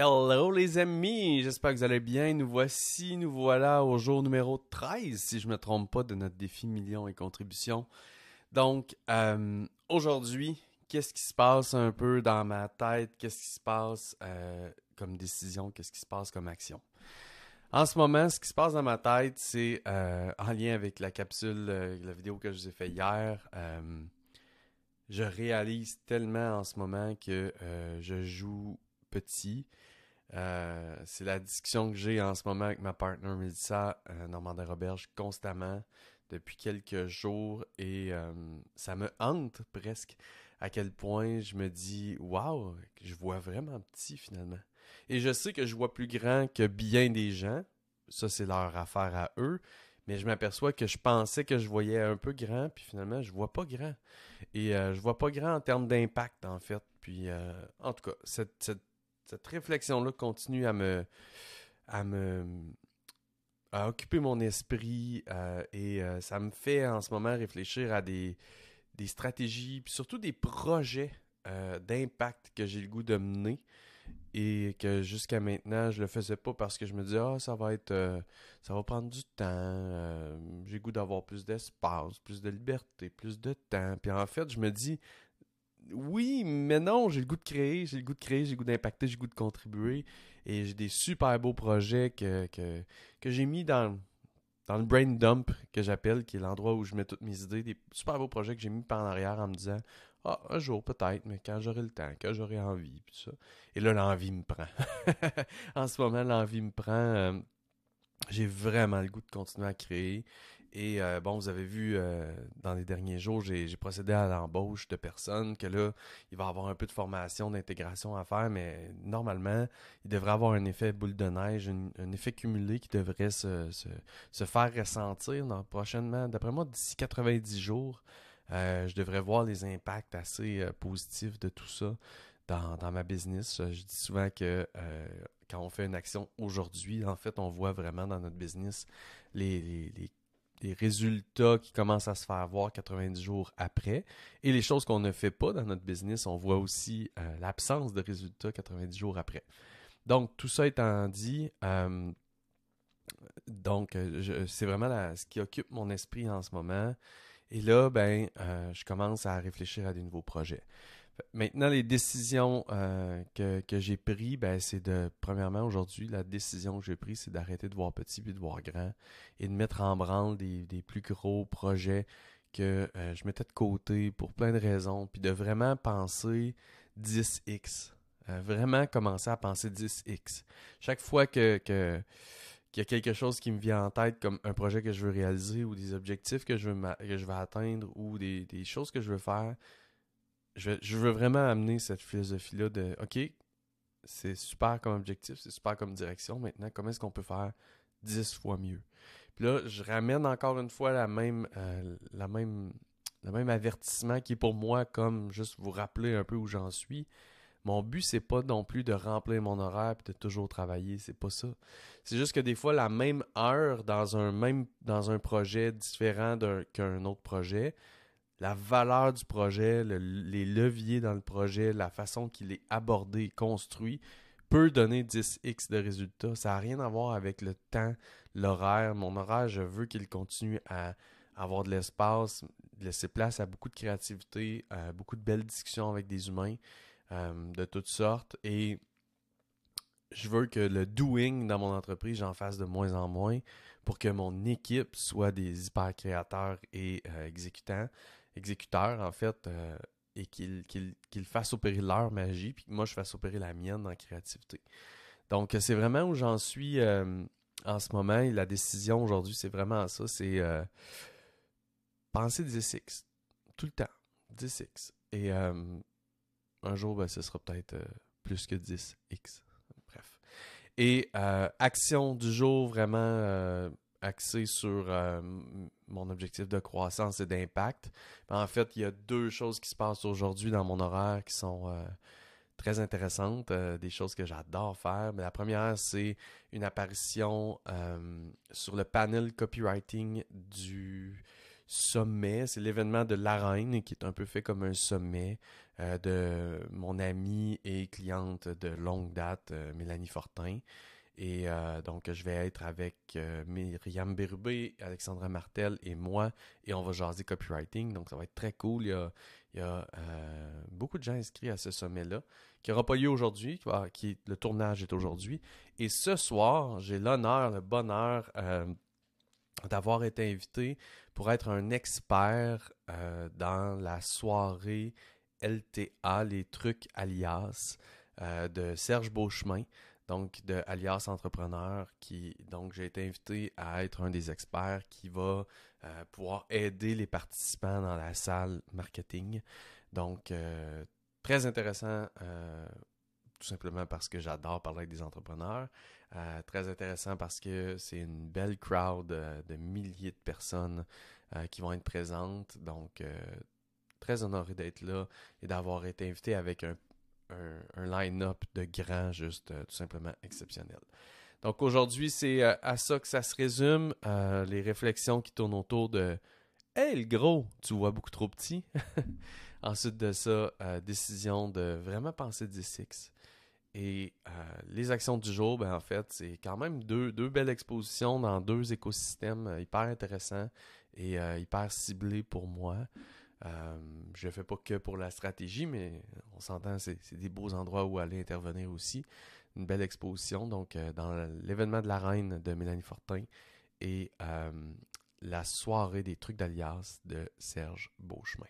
Hello les amis, j'espère que vous allez bien. Nous voici, nous voilà au jour numéro 13, si je ne me trompe pas, de notre défi millions et contributions. Donc, euh, aujourd'hui, qu'est-ce qui se passe un peu dans ma tête? Qu'est-ce qui se passe euh, comme décision? Qu'est-ce qui se passe comme action? En ce moment, ce qui se passe dans ma tête, c'est euh, en lien avec la capsule, la vidéo que je vous ai fait hier. je réalise tellement en ce moment que je joue petit. Euh, c'est la discussion que j'ai en ce moment avec ma partner Mélissa euh, Normandin Roberge constamment depuis quelques jours et euh, ça me hante presque à quel point je me dis waouh, je vois vraiment petit finalement. Et je sais que je vois plus grand que bien des gens. Ça, c'est leur affaire à eux. Mais je m'aperçois que je pensais que je voyais un peu grand, puis finalement, je vois pas grand. Et je vois pas grand en termes d'impact, en fait. Puis, en tout cas, cette cette réflexion-là continue à me, à me, à occuper mon esprit euh, et euh, ça me fait en ce moment réfléchir à des, des stratégies, puis surtout des projets euh, d'impact que j'ai le goût de mener et que jusqu'à maintenant je le faisais pas parce que je me disais ah ça va être ça va prendre du temps j'ai le goût d'avoir plus d'espace plus de liberté plus de temps. Puis en fait je me dis oui, mais non, j'ai le goût de créer, j'ai le goût de créer, j'ai le goût d'impacter, j'ai le goût de contribuer. Et j'ai des super beaux projets que, j'ai mis dans, dans le brain dump que j'appelle, qui est l'endroit où je mets toutes mes idées, des super beaux projets que j'ai mis par en arrière en me disant Ah, un jour peut-être, mais quand j'aurai le temps, quand j'aurai envie, puis ça. Et là, l'envie me prend. en ce moment, l'envie me prend. Euh, j'ai vraiment le goût de continuer à créer. Et euh, bon, vous avez vu euh, dans les derniers jours, j'ai procédé à l'embauche de personnes, que là, il va avoir un peu de formation, d'intégration à faire, mais normalement, il devrait avoir un effet boule de neige, un, effet cumulé qui devrait se, se, faire ressentir prochainement. D'après moi, d'ici 90 jours, euh, je devrais voir les impacts assez positifs de tout ça dans, dans, ma business. Je dis souvent que quand on fait une action aujourd'hui, en fait, on voit vraiment dans notre business les les résultats qui commencent à se faire voir 90 jours après. Et les choses qu'on ne fait pas dans notre business, on voit aussi euh, l'absence de résultats 90 jours après. Donc, tout ça étant dit, euh, donc, c'est vraiment ce qui occupe mon esprit en ce moment. Et là, ben, euh, je commence à réfléchir à des nouveaux projets. Maintenant, les décisions euh, que, j'ai prises, ben, c'est de, premièrement, aujourd'hui, la décision que j'ai prise, c'est d'arrêter de voir petit puis de voir grand et de mettre en branle des, plus gros projets que euh, je mettais de côté pour plein de raisons, puis de vraiment penser 10x. Euh, vraiment commencer à penser 10x. Chaque fois que, qu'il y a quelque chose qui me vient en tête comme un projet que je veux réaliser ou des objectifs que je veux, que je veux atteindre ou des, des choses que je veux faire, je, veux vraiment amener cette philosophie-là de OK, c'est super comme objectif, c'est super comme direction. Maintenant, comment est-ce qu'on peut faire dix fois mieux? Puis là, je ramène encore une fois la même, euh, la même, le même avertissement qui est pour moi comme juste vous rappeler un peu où j'en suis. Mon but, c'est pas non plus de remplir mon horaire et de toujours travailler. C'est pas ça. C'est juste que des fois, la même heure dans un même dans un projet différent qu'un autre projet, la valeur du projet, les leviers dans le projet, la façon qu'il est abordé, construit, peut donner 10x de résultats. Ça n'a rien à voir avec le temps, l'horaire. Mon horaire, je veux qu'il continue à avoir de l'espace, laisser place à beaucoup de créativité, à beaucoup de belles discussions avec des humains euh, de toutes sortes. Et je veux que le doing dans mon entreprise, j'en fasse de moins en moins pour que mon équipe soit des hyper créateurs et euh, exécutants exécuteurs, en fait, euh, et qu'ils fassent opérer leur magie, puis que moi, je fasse opérer la mienne en créativité. Donc, c'est vraiment où j'en suis euh, en ce moment. Et la décision aujourd'hui, c'est vraiment ça. C'est euh, penser 10x. Tout le temps. 10x. Et un jour, ben, ce sera peut-être plus que 10x. Bref. Et action du jour, vraiment axé sur euh, mon objectif de croissance et d'impact. En fait, il y a deux choses qui se passent aujourd'hui dans mon horaire qui sont euh, très intéressantes, euh, des choses que j'adore faire. Mais la première, c'est une apparition sur le panel copywriting du sommet. C'est l'événement de l'arène qui est un peu fait comme un sommet de mon amie et cliente de longue date, Mélanie Fortin. Et donc, je vais être avec Myriam Bérubé, Alexandra Martel et moi, et on va jaser copywriting. Donc, ça va être très cool. Il y a, a beaucoup de gens inscrits à ce sommet-là, qui n'aura pas lieu aujourd'hui, qui, le tournage est aujourd'hui. Et ce soir, j'ai l'honneur, le bonheur d'avoir été invité pour être un expert euh, dans la soirée LTA, les trucs alias euh, de Serge Beauchemin, donc de Alias Entrepreneur, qui donc j'ai été invité à être un des experts qui va euh, pouvoir aider les participants dans la salle marketing. Donc très intéressant tout simplement parce que j'adore parler avec des entrepreneurs. Euh, très intéressant parce que c'est une belle crowd euh, de milliers de personnes euh, qui vont être présentes. Donc, très honoré d'être là et d'avoir été invité avec un, line-up de grands, juste tout simplement exceptionnel. Donc aujourd'hui, c'est à ça que ça se résume. les réflexions qui tournent autour de Hey, le gros, tu vois beaucoup trop petit. Ensuite de ça, décision de vraiment penser 10 et euh, les actions du jour, ben, en fait, c'est quand même deux, belles expositions dans deux écosystèmes euh, hyper intéressants et euh, hyper ciblés pour moi. Je ne fais pas que pour la stratégie, mais on s'entend, c'est des beaux endroits où aller intervenir aussi. Une belle exposition, donc dans l'événement de la reine de Mélanie Fortin et la soirée des trucs d'Alias de Serge Beauchemin.